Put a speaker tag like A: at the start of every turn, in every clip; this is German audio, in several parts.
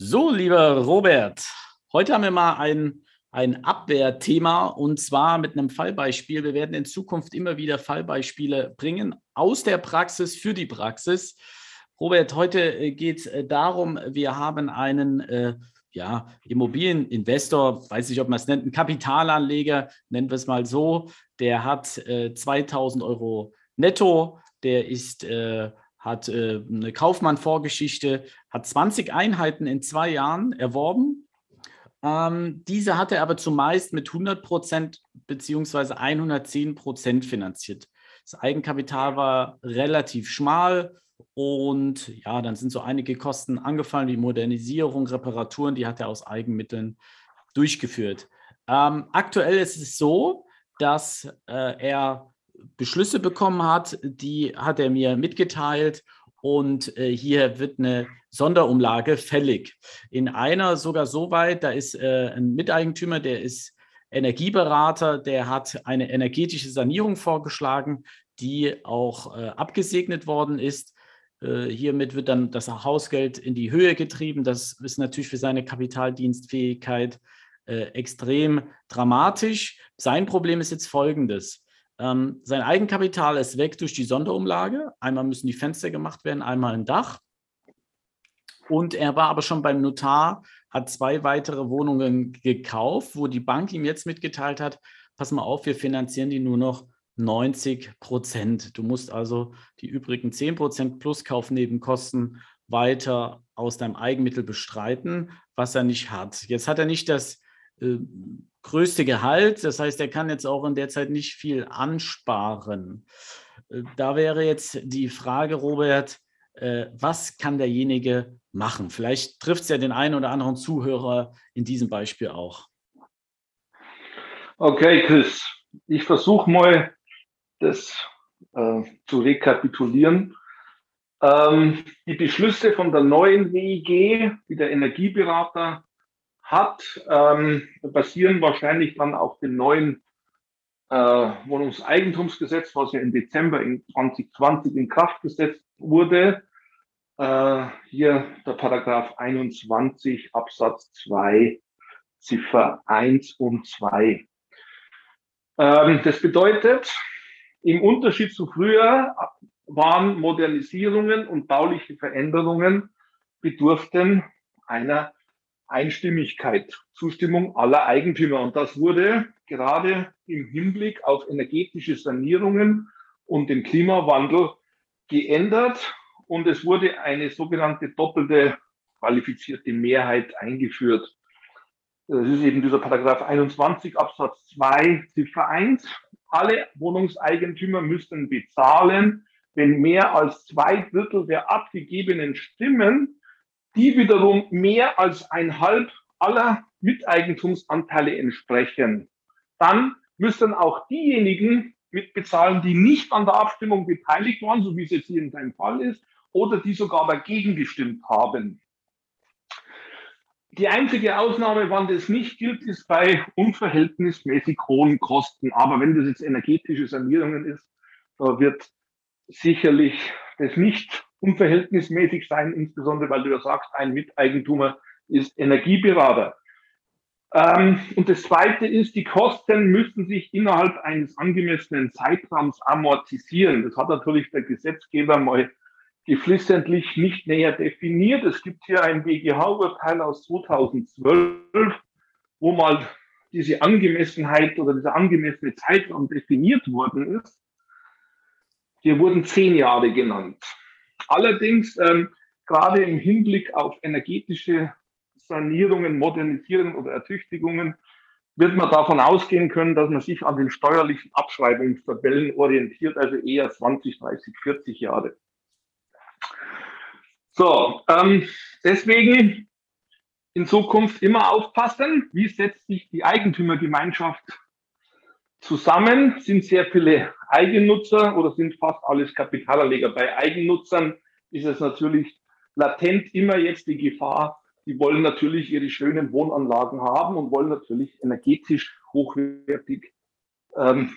A: So, lieber Robert, heute haben wir mal ein, ein Abwehrthema und zwar mit einem Fallbeispiel. Wir werden in Zukunft immer wieder Fallbeispiele bringen aus der Praxis für die Praxis. Robert, heute äh, geht es äh, darum, wir haben einen äh, ja, Immobilieninvestor, weiß nicht, ob man es nennt, einen Kapitalanleger, nennen wir es mal so, der hat äh, 2000 Euro netto, der ist äh, hat äh, eine Kaufmann-Vorgeschichte, hat 20 Einheiten in zwei Jahren erworben. Ähm, diese hat er aber zumeist mit 100 Prozent bzw. 110 Prozent finanziert. Das Eigenkapital war relativ schmal und ja, dann sind so einige Kosten angefallen, wie Modernisierung, Reparaturen, die hat er aus Eigenmitteln durchgeführt. Ähm, aktuell ist es so, dass äh, er Beschlüsse bekommen hat, die hat er mir mitgeteilt und äh, hier wird eine Sonderumlage fällig. In einer sogar so weit, da ist äh, ein Miteigentümer, der ist Energieberater, der hat eine energetische Sanierung vorgeschlagen, die auch äh, abgesegnet worden ist. Äh, hiermit wird dann das Hausgeld in die Höhe getrieben. Das ist natürlich für seine Kapitaldienstfähigkeit äh, extrem dramatisch. Sein Problem ist jetzt folgendes. Ähm, sein Eigenkapital ist weg durch die Sonderumlage. Einmal müssen die Fenster gemacht werden, einmal ein Dach. Und er war aber schon beim Notar, hat zwei weitere Wohnungen gekauft, wo die Bank ihm jetzt mitgeteilt hat, pass mal auf, wir finanzieren die nur noch 90 Prozent. Du musst also die übrigen 10 Prozent plus Kaufnebenkosten weiter aus deinem Eigenmittel bestreiten, was er nicht hat. Jetzt hat er nicht das größte Gehalt. Das heißt, er kann jetzt auch in der Zeit nicht viel ansparen. Äh, da wäre jetzt die Frage, Robert, äh, was kann derjenige machen? Vielleicht trifft es ja den einen oder anderen Zuhörer in diesem Beispiel auch.
B: Okay, Chris, ich versuche mal, das äh, zu rekapitulieren. Ähm, die Beschlüsse von der neuen WIG, die der Energieberater hat, ähm, basieren wahrscheinlich dann auf dem neuen äh, Wohnungseigentumsgesetz, was ja im Dezember in 2020 in Kraft gesetzt wurde. Äh, hier der Paragraph 21 Absatz 2 Ziffer 1 und 2. Ähm, das bedeutet, im Unterschied zu früher waren Modernisierungen und bauliche Veränderungen bedurften einer Einstimmigkeit, Zustimmung aller Eigentümer. Und das wurde gerade im Hinblick auf energetische Sanierungen und den Klimawandel geändert. Und es wurde eine sogenannte doppelte qualifizierte Mehrheit eingeführt. Das ist eben dieser Paragraph 21 Absatz 2 Ziffer 1. Alle Wohnungseigentümer müssten bezahlen, wenn mehr als zwei Drittel der abgegebenen Stimmen die wiederum mehr als ein Halb aller Miteigentumsanteile entsprechen, dann müssen auch diejenigen mitbezahlen, die nicht an der Abstimmung beteiligt waren, so wie es jetzt hier in seinem Fall ist, oder die sogar dagegen gestimmt haben. Die einzige Ausnahme, wann das nicht gilt, ist bei unverhältnismäßig hohen Kosten. Aber wenn das jetzt energetische Sanierungen ist, da wird sicherlich das nicht unverhältnismäßig sein, insbesondere weil du ja sagst, ein Miteigentumer ist Energieberater. Ähm, und das Zweite ist, die Kosten müssen sich innerhalb eines angemessenen Zeitraums amortisieren. Das hat natürlich der Gesetzgeber mal geflissentlich nicht näher definiert. Es gibt hier ein BGH-Urteil aus 2012, wo mal diese Angemessenheit oder dieser angemessene Zeitraum definiert worden ist. Hier wurden zehn Jahre genannt. Allerdings, ähm, gerade im Hinblick auf energetische Sanierungen, Modernisierungen oder Ertüchtigungen, wird man davon ausgehen können, dass man sich an den steuerlichen Abschreibungstabellen orientiert, also eher 20, 30, 40 Jahre. So, ähm, deswegen in Zukunft immer aufpassen, wie setzt sich die Eigentümergemeinschaft zusammen, sind sehr viele Eigennutzer oder sind fast alles Kapitalanleger. Bei Eigennutzern ist es natürlich latent immer jetzt die Gefahr, die wollen natürlich ihre schönen Wohnanlagen haben und wollen natürlich energetisch hochwertig ähm,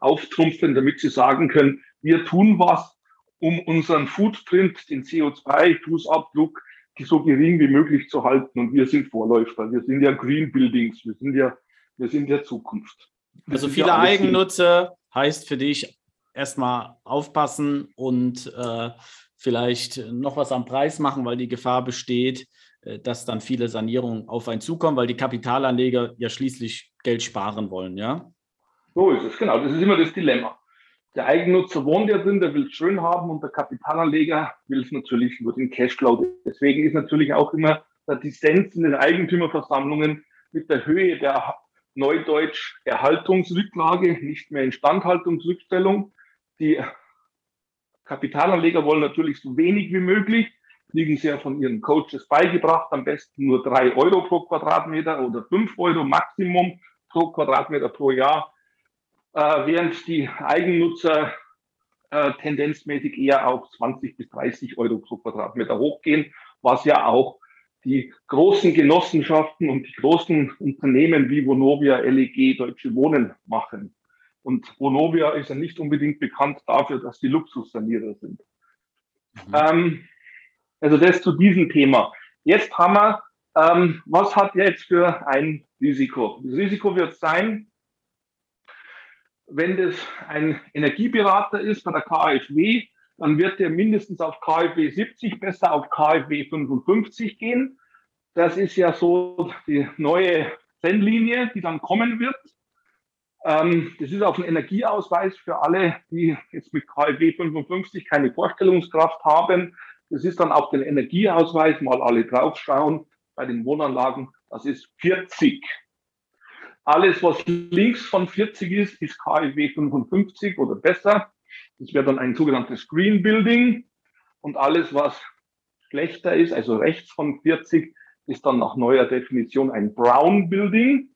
B: auftrumpfen, damit sie sagen können, wir tun was, um unseren Footprint, den CO2-Fußabdruck so gering wie möglich zu halten. Und wir sind Vorläufer. Wir sind ja Green Buildings. Wir sind ja, wir sind ja Zukunft.
A: Das also viele ja Eigennutzer heißt für dich erstmal aufpassen und äh, vielleicht noch was am Preis machen, weil die Gefahr besteht, äh, dass dann viele Sanierungen auf einen zukommen, weil die Kapitalanleger ja schließlich Geld sparen wollen, ja?
B: So ist es, genau. Das ist immer das Dilemma. Der Eigennutzer wohnt ja drin, der will es schön haben und der Kapitalanleger will es natürlich nur den Cashflow. Deswegen ist natürlich auch immer der Dissens in den Eigentümerversammlungen mit der Höhe der Neudeutsch Erhaltungsrücklage, nicht mehr Instandhaltungsrückstellung. Die Kapitalanleger wollen natürlich so wenig wie möglich, kriegen sie ja von ihren Coaches beigebracht, am besten nur drei Euro pro Quadratmeter oder fünf Euro Maximum pro Quadratmeter pro Jahr äh, während die Eigennutzer äh, tendenzmäßig eher auf 20 bis 30 Euro pro Quadratmeter hochgehen, was ja auch die großen Genossenschaften und die großen Unternehmen wie Vonovia, LEG, Deutsche Wohnen machen. Und Vonovia ist ja nicht unbedingt bekannt dafür, dass die Luxussanierer sind. Mhm. Ähm, also das zu diesem Thema. Jetzt haben wir, ähm, was hat jetzt für ein Risiko? Das Risiko wird sein, wenn das ein Energieberater ist bei der KfW, dann wird der mindestens auf KfW 70, besser auf KfW 55 gehen. Das ist ja so die neue Trendlinie, die dann kommen wird. Ähm, das ist auch ein Energieausweis für alle, die jetzt mit KfW 55 keine Vorstellungskraft haben. Das ist dann auch der Energieausweis, mal alle draufschauen bei den Wohnanlagen. Das ist 40. Alles, was links von 40 ist, ist KfW 55 oder besser. Das wäre dann ein sogenanntes Green Building. Und alles, was schlechter ist, also rechts von 40, ist dann nach neuer Definition ein Brown Building,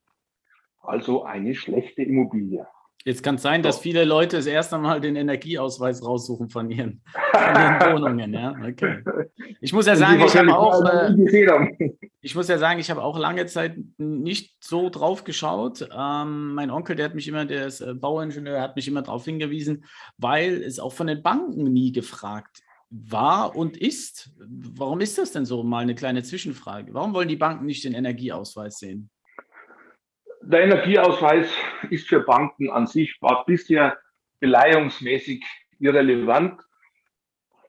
B: also eine schlechte Immobilie.
A: Jetzt kann es sein, dass viele Leute das erste Mal den Energieausweis raussuchen von ihren, von ihren Wohnungen. Ja? Okay. Ich muss ja sagen, ich habe auch, äh, ich muss ja sagen, ich habe auch lange Zeit nicht so drauf geschaut. Ähm, mein Onkel, der hat mich immer, der ist äh, Bauingenieur, hat mich immer darauf hingewiesen, weil es auch von den Banken nie gefragt war und ist. Warum ist das denn so? Mal eine kleine Zwischenfrage. Warum wollen die Banken nicht den Energieausweis sehen?
B: Der Energieausweis ist für Banken an sich, war bisher beleihungsmäßig irrelevant,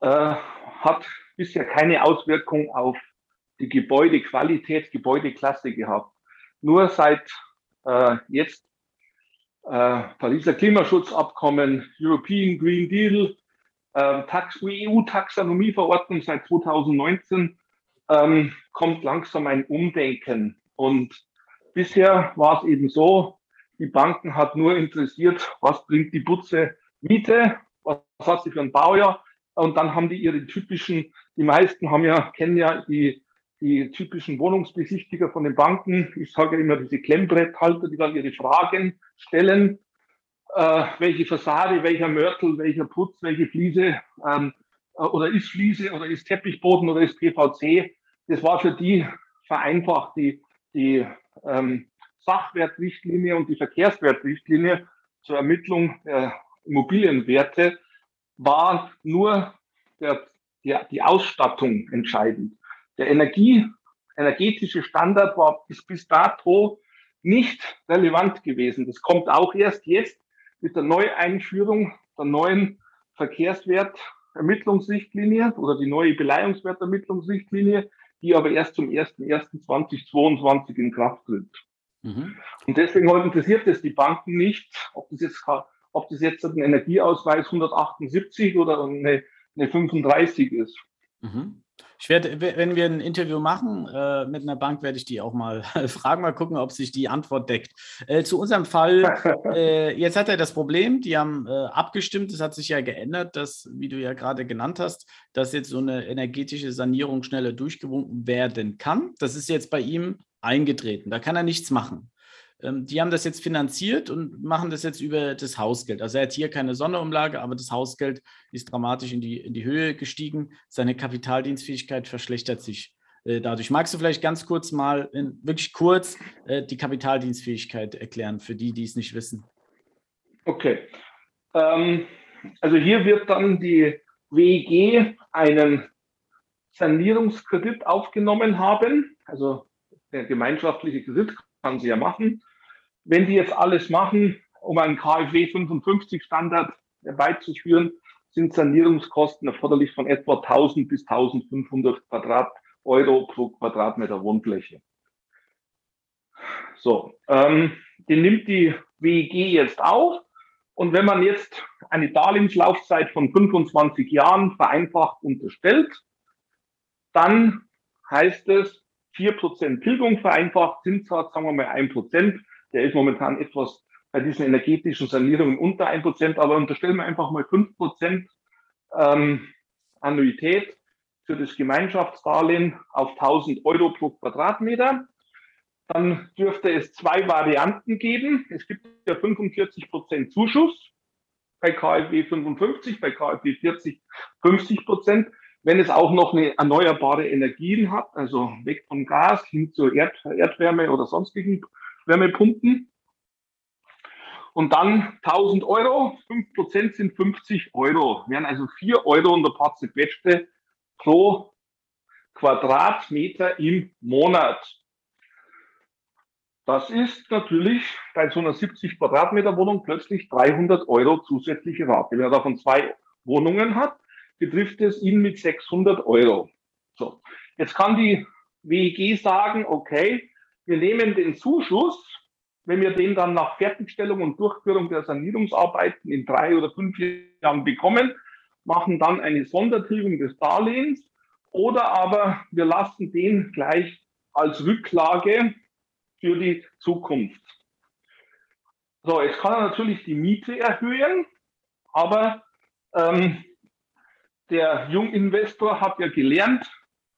B: äh, hat bisher keine Auswirkung auf die Gebäudequalität, Gebäudeklasse gehabt. Nur seit äh, jetzt äh, Pariser Klimaschutzabkommen, European Green Deal, äh, EU-Taxonomieverordnung seit 2019 ähm, kommt langsam ein Umdenken. Und Bisher war es eben so, die Banken hat nur interessiert, was bringt die Butze Miete, was hat sie für ein Baujahr und dann haben die ihre typischen, die meisten haben ja, kennen ja die, die typischen Wohnungsbesichtiger von den Banken. Ich sage ja immer diese Klemmbretthalter, die dann ihre Fragen stellen. Äh, welche Fassade, welcher Mörtel, welcher Putz, welche Fliese ähm, äh, oder ist Fliese oder ist Teppichboden oder ist PVC. Das war für die vereinfacht die, die ähm, Sachwertrichtlinie und die Verkehrswertrichtlinie zur Ermittlung der Immobilienwerte war nur der, der, die Ausstattung entscheidend. Der Energie, energetische Standard war bis, bis dato nicht relevant gewesen. Das kommt auch erst jetzt mit der Neueinführung der neuen Verkehrswertermittlungsrichtlinie oder die neue Beleihungswertermittlungsrichtlinie, die aber erst zum 01.01.2022 in Kraft tritt. Mhm. Und deswegen interessiert es die Banken nicht, ob das jetzt, ob das jetzt ein Energieausweis 178 oder eine, eine 35 ist.
A: Mhm. Ich werde, wenn wir ein Interview machen äh, mit einer Bank, werde ich die auch mal fragen, mal gucken, ob sich die Antwort deckt. Äh, zu unserem Fall, äh, jetzt hat er das Problem, die haben äh, abgestimmt, es hat sich ja geändert, dass, wie du ja gerade genannt hast, dass jetzt so eine energetische Sanierung schneller durchgewunken werden kann. Das ist jetzt bei ihm eingetreten, da kann er nichts machen. Ähm, die haben das jetzt finanziert und machen das jetzt über das Hausgeld. Also er hat hier keine Sonderumlage, aber das Hausgeld ist dramatisch in die, in die Höhe gestiegen. Seine Kapitaldienstfähigkeit verschlechtert sich äh, dadurch. Magst du vielleicht ganz kurz mal, in, wirklich kurz, äh, die Kapitaldienstfähigkeit erklären für die, die es nicht wissen?
B: Okay. Ähm, also hier wird dann die WEG einen Sanierungskredit aufgenommen haben, also der gemeinschaftliche Kredit kann sie ja machen. Wenn die jetzt alles machen, um einen KfW 55 Standard herbeizuführen, sind Sanierungskosten erforderlich von etwa 1000 bis 1500 Quadrat Euro pro Quadratmeter Wohnfläche. So, ähm, den nimmt die WEG jetzt auf. Und wenn man jetzt eine Darlehenslaufzeit von 25 Jahren vereinfacht unterstellt, dann heißt es 4% Tilgung vereinfacht, Zinssatz, sagen wir mal 1%. Der ist momentan etwas bei diesen energetischen Sanierungen unter 1%, aber unterstellen wir einfach mal 5% ähm, Annuität für das Gemeinschaftsdarlehen auf 1000 Euro pro Quadratmeter. Dann dürfte es zwei Varianten geben. Es gibt ja 45 Prozent Zuschuss bei KfW 55, bei KfW 40 50 Prozent. Wenn es auch noch eine erneuerbare Energien hat, also weg von Gas hin zur Erd Erdwärme oder sonstigen Wärmepumpen. Und dann 1000 Euro, 5 Prozent sind 50 Euro, wären also 4 Euro und ein paar zerquetschte pro Quadratmeter im Monat. Das ist natürlich bei so einer 70 Quadratmeter Wohnung plötzlich 300 Euro zusätzliche Rate. Wenn er davon zwei Wohnungen hat, betrifft es ihn mit 600 Euro. So. Jetzt kann die WEG sagen, okay, wir nehmen den Zuschuss, wenn wir den dann nach Fertigstellung und Durchführung der Sanierungsarbeiten in drei oder fünf Jahren bekommen, machen dann eine Sondertilgung des Darlehens oder aber wir lassen den gleich als Rücklage für die Zukunft. So, jetzt kann er natürlich die Miete erhöhen, aber ähm, der Junginvestor hat ja gelernt,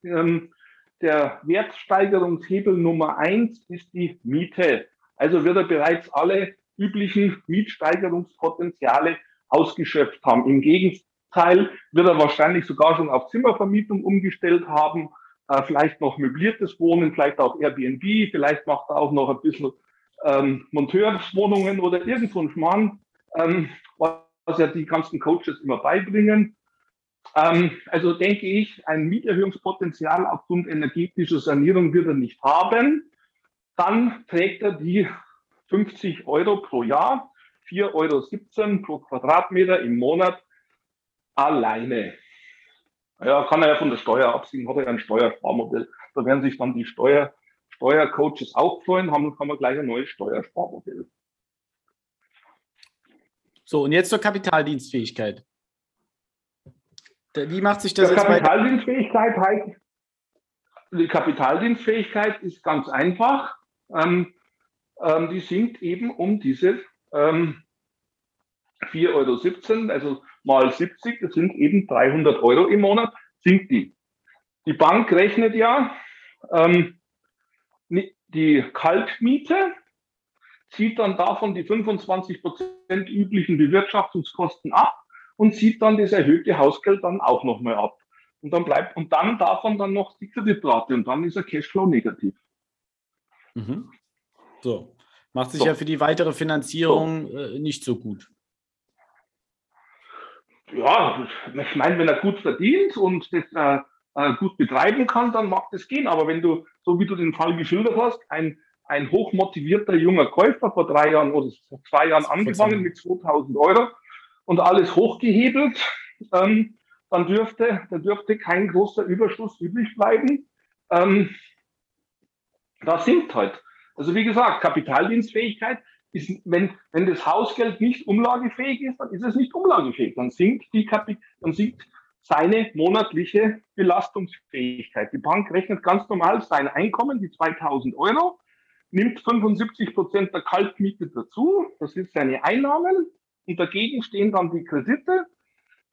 B: ähm, der Wertsteigerungshebel Nummer eins ist die Miete. Also wird er bereits alle üblichen Mietsteigerungspotenziale ausgeschöpft haben. Im Gegenteil wird er wahrscheinlich sogar schon auf Zimmervermietung umgestellt haben äh, vielleicht noch möbliertes Wohnen, vielleicht auch Airbnb, vielleicht macht er auch noch ein bisschen ähm, Monteurswohnungen oder irgend so ein Schmarrn, ähm, was ja die ganzen Coaches immer beibringen. Ähm, also denke ich, ein Mieterhöhungspotenzial aufgrund energetischer Sanierung wird er nicht haben. Dann trägt er die 50 Euro pro Jahr, 4,17 Euro pro Quadratmeter im Monat alleine. Ja, kann er ja von der Steuer abziehen, hat er ja ein Steuersparmodell. Da werden sich dann die Steuer, Steuercoaches auch freuen, haben, kann man gleich ein neues Steuersparmodell.
A: So, und jetzt zur Kapitaldienstfähigkeit. Wie macht sich das
B: die jetzt Kapitaldienstfähigkeit heißt, die Kapitaldienstfähigkeit ist ganz einfach. Ähm, ähm, die sinkt eben um diese ähm, 4,17 Euro, also mal 70, das sind eben 300 Euro im Monat, sinkt die. Die Bank rechnet ja ähm, die Kaltmiete, zieht dann davon die 25 Prozent üblichen Bewirtschaftungskosten ab und zieht dann das erhöhte Hausgeld dann auch nochmal ab. Und dann bleibt, und dann davon dann noch die Kreditrate und dann ist der Cashflow negativ.
A: Mhm. So. Macht sich so. ja für die weitere Finanzierung so. äh, nicht so gut
B: ja, ich meine, wenn er gut verdient und das äh, äh, gut betreiben kann, dann mag das gehen. Aber wenn du, so wie du den Fall geschildert hast, ein, ein hochmotivierter junger Käufer vor drei Jahren oder vor zwei Jahren angefangen mit 2000 Euro und alles hochgehebelt, ähm, dann dürfte, da dürfte kein großer Überschuss übrig bleiben. Ähm, das sinkt halt. Also wie gesagt, Kapitaldienstfähigkeit ist, wenn, wenn das Hausgeld nicht umlagefähig ist, dann ist es nicht umlagefähig. Dann sinkt, die Kapit dann sinkt seine monatliche Belastungsfähigkeit. Die Bank rechnet ganz normal sein Einkommen, die 2000 Euro, nimmt 75 Prozent der Kaltmiete dazu, das sind seine Einnahmen, und dagegen stehen dann die Kredite,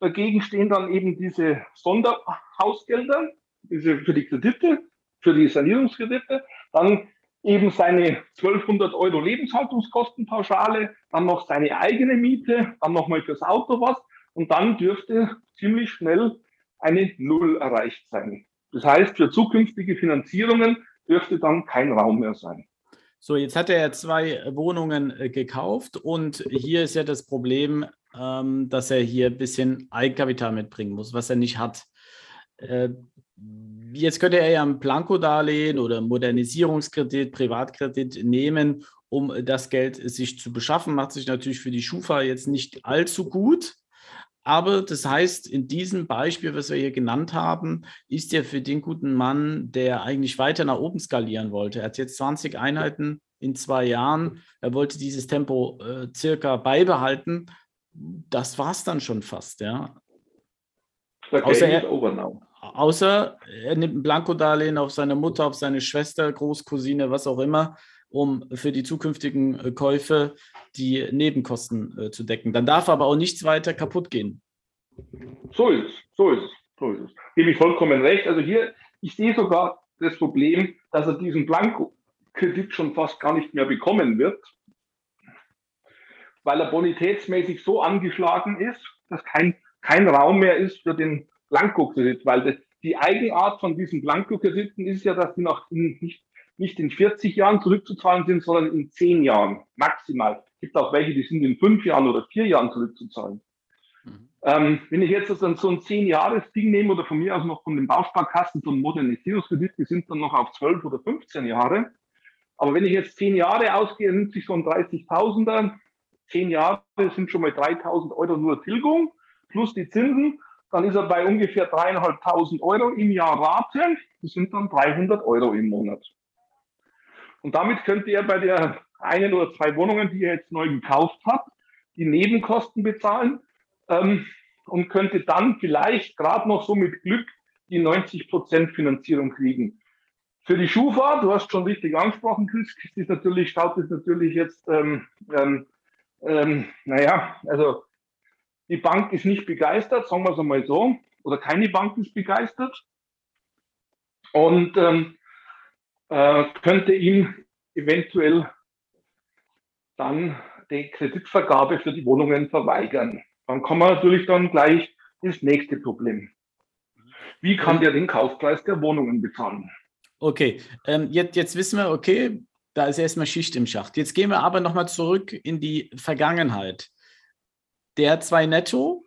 B: dagegen stehen dann eben diese Sonderhausgelder, diese für die Kredite, für die Sanierungskredite, dann eben seine 1200 Euro Lebenshaltungskostenpauschale, dann noch seine eigene Miete, dann nochmal fürs Auto was und dann dürfte ziemlich schnell eine Null erreicht sein. Das heißt, für zukünftige Finanzierungen dürfte dann kein Raum mehr sein.
A: So, jetzt hat er zwei Wohnungen äh, gekauft und hier ist ja das Problem, ähm, dass er hier ein bisschen Eigenkapital mitbringen muss, was er nicht hat. Äh, Jetzt könnte er ja ein Blankodarlehen oder Modernisierungskredit, Privatkredit nehmen, um das Geld sich zu beschaffen. Macht sich natürlich für die Schufa jetzt nicht allzu gut. Aber das heißt, in diesem Beispiel, was wir hier genannt haben, ist er für den guten Mann, der eigentlich weiter nach oben skalieren wollte. Er hat jetzt 20 Einheiten in zwei Jahren. Er wollte dieses Tempo äh, circa beibehalten. Das war es dann schon fast, ja. Außer er, außer er nimmt ein Blankodarlehen auf seine Mutter, auf seine Schwester, Großcousine, was auch immer, um für die zukünftigen äh, Käufe die Nebenkosten äh, zu decken. Dann darf aber auch nichts weiter kaputt gehen.
B: So ist es, so ist es, so ist es. Gebe ich vollkommen recht. Also hier, ich sehe sogar das Problem, dass er diesen Blankokredit schon fast gar nicht mehr bekommen wird, weil er bonitätsmäßig so angeschlagen ist, dass kein, kein Raum mehr ist für den Blankokredit, weil das, die Eigenart von diesen Blankokrediten ist ja, dass sie nach nicht nicht in 40 Jahren zurückzuzahlen sind, sondern in 10 Jahren maximal. Es gibt auch welche, die sind in 5 Jahren oder 4 Jahren zurückzuzahlen. Mhm. Ähm, wenn ich jetzt also so ein 10-Jahres-Ding nehme oder von mir aus noch von den Bausparkassen so ein Modernisierungskredit, die sind dann noch auf 12 oder 15 Jahre. Aber wenn ich jetzt 10 Jahre ausgehe, nimmt sich so ein 30.000er. 10 Jahre sind schon mal 3.000 Euro nur Tilgung plus die Zinsen. Dann ist er bei ungefähr 3.500 Euro im Jahr Rate. Das sind dann 300 Euro im Monat. Und damit könnte er bei der einen oder zwei Wohnungen, die er jetzt neu gekauft hat, die Nebenkosten bezahlen ähm, und könnte dann vielleicht gerade noch so mit Glück die 90 Prozent Finanzierung kriegen. Für die Schufa, du hast schon richtig angesprochen, Chris, ist natürlich, schaut es natürlich jetzt, ähm, ähm, ähm, naja, also die Bank ist nicht begeistert, sagen wir es einmal so, oder keine Bank ist begeistert. Und ähm, äh, könnte ihm eventuell dann die Kreditvergabe für die Wohnungen verweigern. Dann kommen wir natürlich dann gleich ins nächste Problem. Wie kann der den Kaufpreis der Wohnungen bezahlen?
A: Okay, ähm, jetzt, jetzt wissen wir, okay, da ist erstmal Schicht im Schacht. Jetzt gehen wir aber nochmal zurück in die Vergangenheit. Der zwei Netto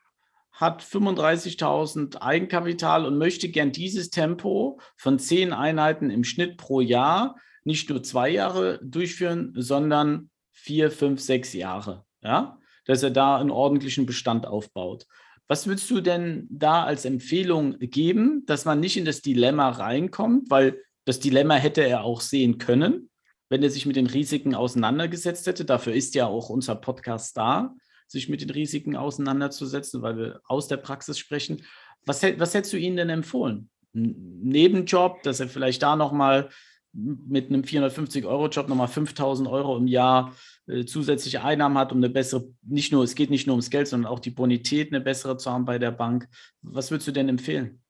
A: hat 35.000 Eigenkapital und möchte gern dieses Tempo von zehn Einheiten im Schnitt pro Jahr nicht nur zwei Jahre durchführen, sondern vier, fünf, sechs Jahre. Ja, dass er da einen ordentlichen Bestand aufbaut. Was würdest du denn da als Empfehlung geben, dass man nicht in das Dilemma reinkommt? Weil das Dilemma hätte er auch sehen können, wenn er sich mit den Risiken auseinandergesetzt hätte. Dafür ist ja auch unser Podcast da, sich mit den Risiken auseinanderzusetzen, weil wir aus der Praxis sprechen. Was, was hättest du ihnen denn empfohlen? Ein Nebenjob, dass er vielleicht da nochmal mit einem 450-Euro-Job nochmal 5000 Euro im Jahr äh, zusätzliche Einnahmen hat, um eine bessere, nicht nur, es geht nicht nur ums Geld, sondern auch die Bonität eine bessere zu haben bei der Bank. Was würdest du denn empfehlen?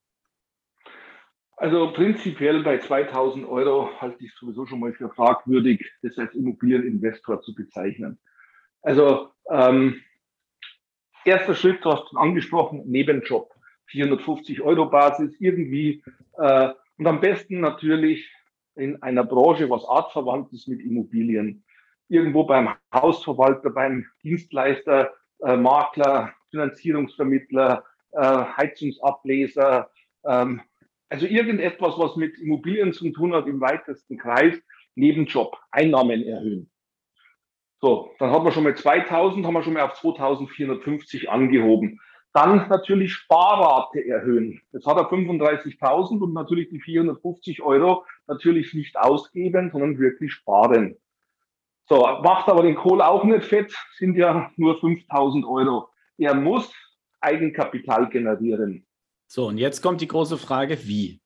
B: Also prinzipiell bei 2000 Euro halte ich sowieso schon mal für fragwürdig, das als Immobilieninvestor zu bezeichnen. Also ähm, erster Schritt, du hast angesprochen, Nebenjob, 450 Euro Basis irgendwie äh, und am besten natürlich in einer Branche, was artverwandt ist mit Immobilien. Irgendwo beim Hausverwalter, beim Dienstleister, äh, Makler, Finanzierungsvermittler, äh, Heizungsableser, ähm, also irgendetwas, was mit Immobilien zu tun hat im weitesten Kreis, Nebenjob, Einnahmen erhöhen. So, dann hat man schon mal 2000, haben wir schon mal auf 2450 angehoben. Dann natürlich Sparrate erhöhen. Jetzt hat er 35.000 und natürlich die 450 Euro natürlich nicht ausgeben, sondern wirklich sparen. So, macht aber den Kohl auch nicht fett, sind ja nur 5.000 Euro. Er muss Eigenkapital generieren.
A: So, und jetzt kommt die große Frage, wie?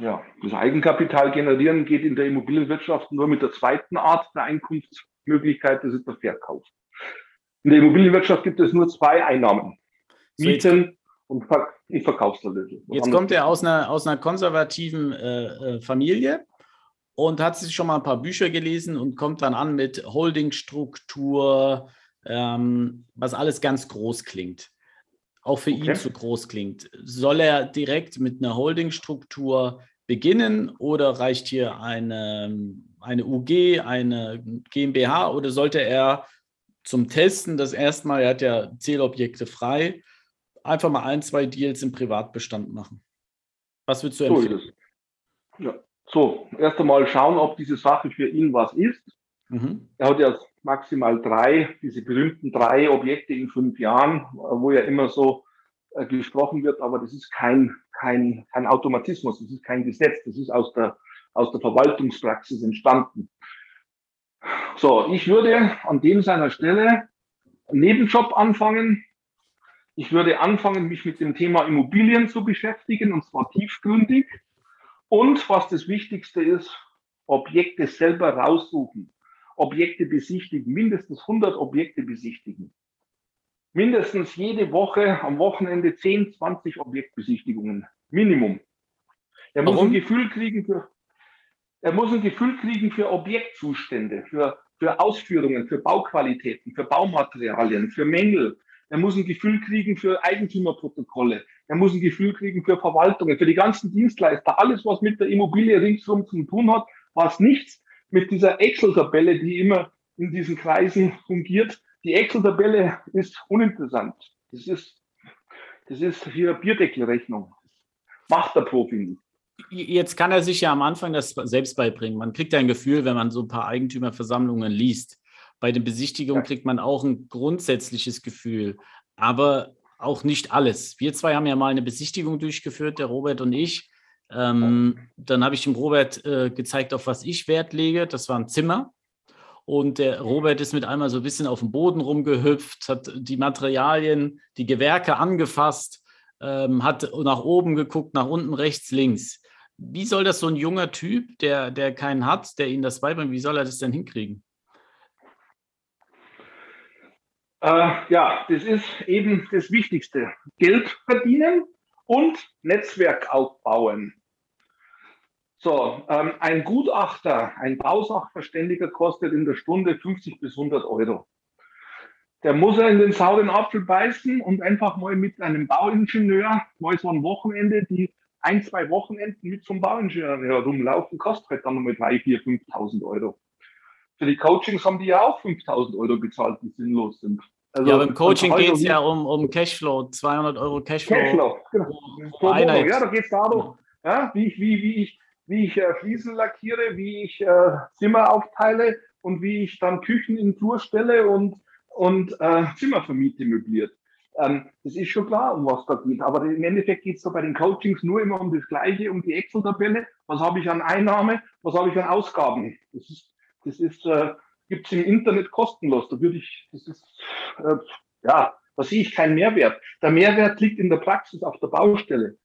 B: Ja, das Eigenkapital generieren geht in der Immobilienwirtschaft nur mit der zweiten Art der Einkunftsmöglichkeit, das ist der Verkauf. In der Immobilienwirtschaft gibt es nur zwei Einnahmen. Mieten und Ver Verkaufserlöse.
A: Jetzt kommt er aus einer, aus einer konservativen äh, äh, Familie und hat sich schon mal ein paar Bücher gelesen und kommt dann an mit Holdingstruktur, ähm, was alles ganz groß klingt. Auch für okay. ihn zu groß klingt. Soll er direkt mit einer Holdingstruktur beginnen oder reicht hier eine, eine UG, eine GmbH oder sollte er zum Testen das erstmal, er hat ja Zählobjekte frei, einfach mal ein, zwei Deals im Privatbestand machen. Was würdest du empfehlen?
B: So, ja. so, erst einmal schauen, ob diese Sache für ihn was ist. Mhm. Er hat ja maximal drei, diese berühmten drei Objekte in fünf Jahren, wo ja immer so äh, gesprochen wird, aber das ist kein, kein, kein Automatismus, das ist kein Gesetz, das ist aus der, aus der Verwaltungspraxis entstanden. So, ich würde an dem seiner Stelle einen Nebenjob anfangen. Ich würde anfangen, mich mit dem Thema Immobilien zu beschäftigen, und zwar tiefgründig. Und was das Wichtigste ist, Objekte selber raussuchen. Objekte besichtigen, mindestens 100 Objekte besichtigen. Mindestens jede Woche am Wochenende 10, 20 Objektbesichtigungen. Minimum. Er muss ein Gefühl kriegen für, er muss ein Gefühl kriegen für Objektzustände, für, für Ausführungen, für Bauqualitäten, für Baumaterialien, für Mängel. Er muss ein Gefühl kriegen für Eigentümerprotokolle. Er muss ein Gefühl kriegen für Verwaltungen, für die ganzen Dienstleister. Alles, was mit der Immobilie ringsherum zu tun hat, was nichts mit dieser Excel-Tabelle, die immer in diesen Kreisen fungiert. Die Excel-Tabelle ist uninteressant. Das ist, das ist hier Bierdeckelrechnung. Macht der Profi nicht.
A: Jetzt kann er sich ja am Anfang das selbst beibringen. Man kriegt ein Gefühl, wenn man so ein paar Eigentümerversammlungen liest. Bei den Besichtigungen ja. kriegt man auch ein grundsätzliches Gefühl, aber auch nicht alles. Wir zwei haben ja mal eine Besichtigung durchgeführt, der Robert und ich. Ähm, dann habe ich dem Robert äh, gezeigt, auf was ich Wert lege. Das war ein Zimmer. Und der Robert ist mit einmal so ein bisschen auf dem Boden rumgehüpft, hat die Materialien, die Gewerke angefasst, ähm, hat nach oben geguckt, nach unten, rechts, links. Wie soll das so ein junger Typ, der, der keinen hat, der ihn das beibringt, wie soll er das denn hinkriegen?
B: Äh, ja, das ist eben das Wichtigste. Geld verdienen und Netzwerk aufbauen. So, ähm, ein Gutachter, ein Bausachverständiger kostet in der Stunde 50 bis 100 Euro. Der muss er in den sauren Apfel beißen und einfach mal mit einem Bauingenieur mal so ein Wochenende, die ein, zwei Wochenenden mit zum Bauingenieur herumlaufen, kostet halt dann nochmal 3, 4, 5.000 Euro. Für die Coachings haben die ja auch 5.000 Euro bezahlt, die sinnlos sind.
A: Also, ja, beim Coaching geht es ja um, um Cashflow, 200 Euro Cashflow. Cashflow,
B: genau. Ja, da geht es darum, ja, wie ich, wie, wie ich wie ich äh, Fliesen lackiere, wie ich äh, Zimmer aufteile und wie ich dann Küchen in Flur stelle und, und äh, Zimmervermiete möbliert. Ähm, das ist schon klar, um was da geht. Aber im Endeffekt geht es da bei den Coachings nur immer um das Gleiche, um die Excel-Tabelle. Was habe ich an Einnahme, was habe ich an Ausgaben? Das ist, das ist, äh, gibt es im Internet kostenlos. Da würde ich, das ist, äh, ja, da sehe ich keinen Mehrwert. Der Mehrwert liegt in der Praxis auf der Baustelle.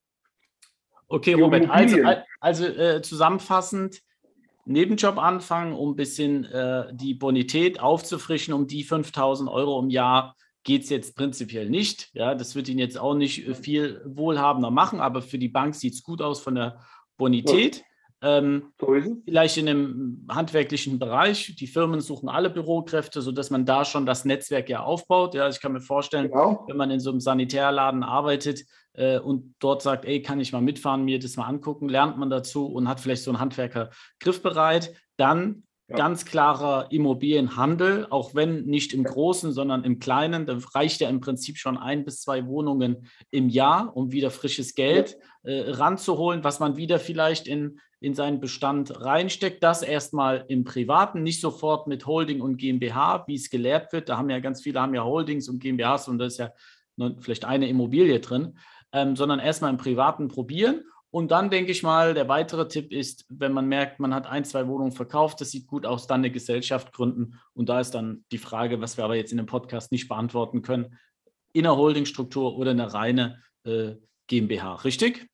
A: Okay, Robert, also, also äh, zusammenfassend, Nebenjob anfangen, um ein bisschen äh, die Bonität aufzufrischen, um die 5000 Euro im Jahr geht es jetzt prinzipiell nicht. Ja, das wird ihn jetzt auch nicht äh, viel wohlhabender machen, aber für die Bank sieht es gut aus von der Bonität. Ähm, vielleicht in einem handwerklichen Bereich. Die Firmen suchen alle Bürokräfte, sodass man da schon das Netzwerk ja aufbaut. Ja, ich kann mir vorstellen, genau. wenn man in so einem Sanitärladen arbeitet äh, und dort sagt, ey, kann ich mal mitfahren, mir das mal angucken, lernt man dazu und hat vielleicht so einen Handwerker griffbereit, dann ja. Ganz klarer Immobilienhandel, auch wenn nicht im Großen, sondern im Kleinen. Da reicht ja im Prinzip schon ein bis zwei Wohnungen im Jahr, um wieder frisches Geld äh, ranzuholen, was man wieder vielleicht in, in seinen Bestand reinsteckt. Das erstmal im Privaten, nicht sofort mit Holding und GmbH, wie es gelehrt wird. Da haben ja ganz viele haben ja Holdings und GmbHs und da ist ja vielleicht eine Immobilie drin, ähm, sondern erstmal im Privaten probieren und dann denke ich mal, der weitere Tipp ist, wenn man merkt, man hat ein, zwei Wohnungen verkauft, das sieht gut aus, dann eine Gesellschaft gründen. Und da ist dann die Frage, was wir aber jetzt in dem Podcast nicht beantworten können, in einer Holdingstruktur oder eine reine äh, GmbH, richtig?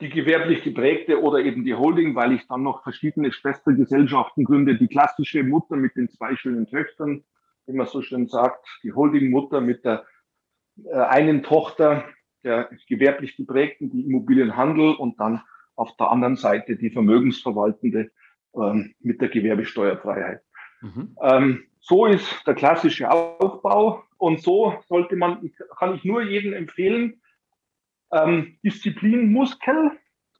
B: Die gewerblich geprägte oder eben die Holding, weil ich dann noch verschiedene Schwestergesellschaften gründe. Die klassische Mutter mit den zwei schönen Töchtern, wie man so schön sagt, die Holdingmutter mit der äh, einen Tochter, der gewerblich geprägten, die Immobilienhandel und dann auf der anderen Seite die Vermögensverwaltende ähm, mit der Gewerbesteuerfreiheit. Mhm. Ähm, so ist der klassische Aufbau und so sollte man, kann ich nur jedem empfehlen, ähm, Disziplinmuskel,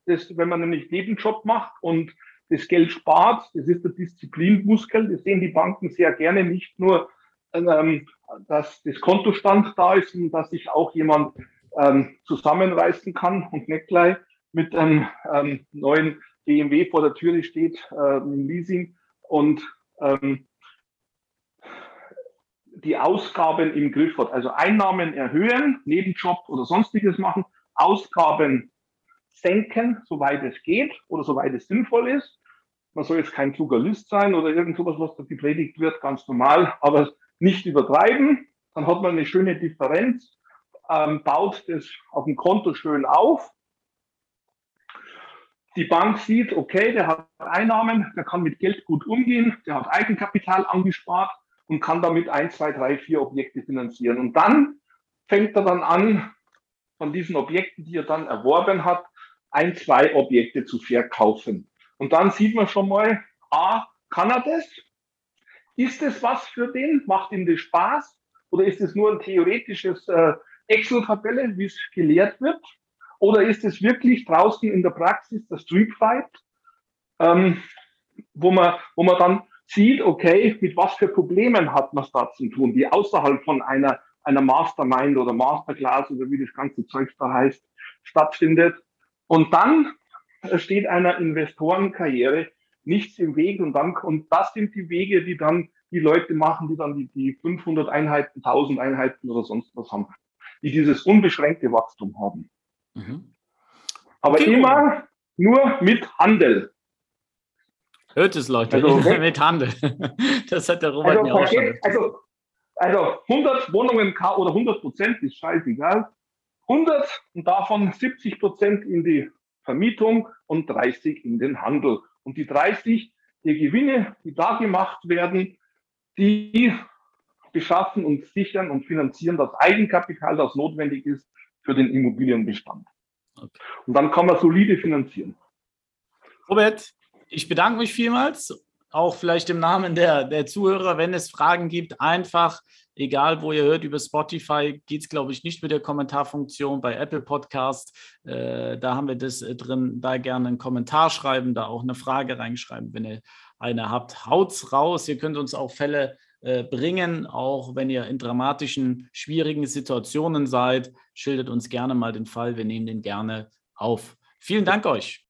B: das, wenn man nämlich Nebenjob macht und das Geld spart, das ist der Disziplinmuskel, das sehen die Banken sehr gerne, nicht nur, ähm, dass das Kontostand da ist und dass sich auch jemand ähm, zusammenreißen kann und nicht gleich mit einem ähm, neuen BMW vor der Türe steht, äh, im Leasing und ähm, die Ausgaben im Griff hat. Also Einnahmen erhöhen, Nebenjob oder sonstiges machen, Ausgaben senken, soweit es geht oder soweit es sinnvoll ist. Man soll jetzt kein kluger sein oder irgend sowas, was da gepredigt wird, ganz normal, aber nicht übertreiben. Dann hat man eine schöne Differenz, ähm, baut das auf dem Konto schön auf. Die Bank sieht, okay, der hat Einnahmen, der kann mit Geld gut umgehen, der hat Eigenkapital angespart und kann damit ein, zwei, drei, vier Objekte finanzieren. Und dann fängt er dann an, von diesen Objekten, die er dann erworben hat, ein, zwei Objekte zu verkaufen. Und dann sieht man schon mal, A, kann er das? Ist es was für den? Macht ihm das Spaß? Oder ist es nur ein theoretisches äh, Excel-Tabelle, wie es gelehrt wird? Oder ist es wirklich draußen in der Praxis der Street Fight, ähm, wo, man, wo man dann sieht, okay, mit was für Problemen hat man es da zu tun, die außerhalb von einer, einer Mastermind oder Masterclass oder wie das ganze Zeug da heißt, stattfindet. Und dann steht einer Investorenkarriere nichts im Weg und dann, und das sind die Wege, die dann die Leute machen, die dann die, die 500 Einheiten, 1000 Einheiten oder sonst was haben, die dieses unbeschränkte Wachstum haben. Mhm. Aber okay. immer nur mit Handel.
A: Hört es, Leute, also, mit Handel. Das hat der Robert
B: also,
A: mir auch schon.
B: Also, also 100 Wohnungen oder 100 Prozent ist scheißegal. 100 und davon 70 Prozent in die Vermietung und 30 in den Handel. Und die 30, die Gewinne, die da gemacht werden, die beschaffen und sichern und finanzieren das Eigenkapital, das notwendig ist für den Immobilienbestand. Okay. Und dann kann man solide finanzieren.
A: Robert, ich bedanke mich vielmals, auch vielleicht im Namen der, der Zuhörer. Wenn es Fragen gibt, einfach, egal wo ihr hört, über Spotify geht es, glaube ich, nicht mit der Kommentarfunktion. Bei Apple Podcast, äh, da haben wir das äh, drin. Da gerne einen Kommentar schreiben, da auch eine Frage reinschreiben, wenn ihr eine habt. Haut's raus. Ihr könnt uns auch Fälle äh, bringen, auch wenn ihr in dramatischen, schwierigen Situationen seid. Schildert uns gerne mal den Fall. Wir nehmen den gerne auf. Vielen Dank euch.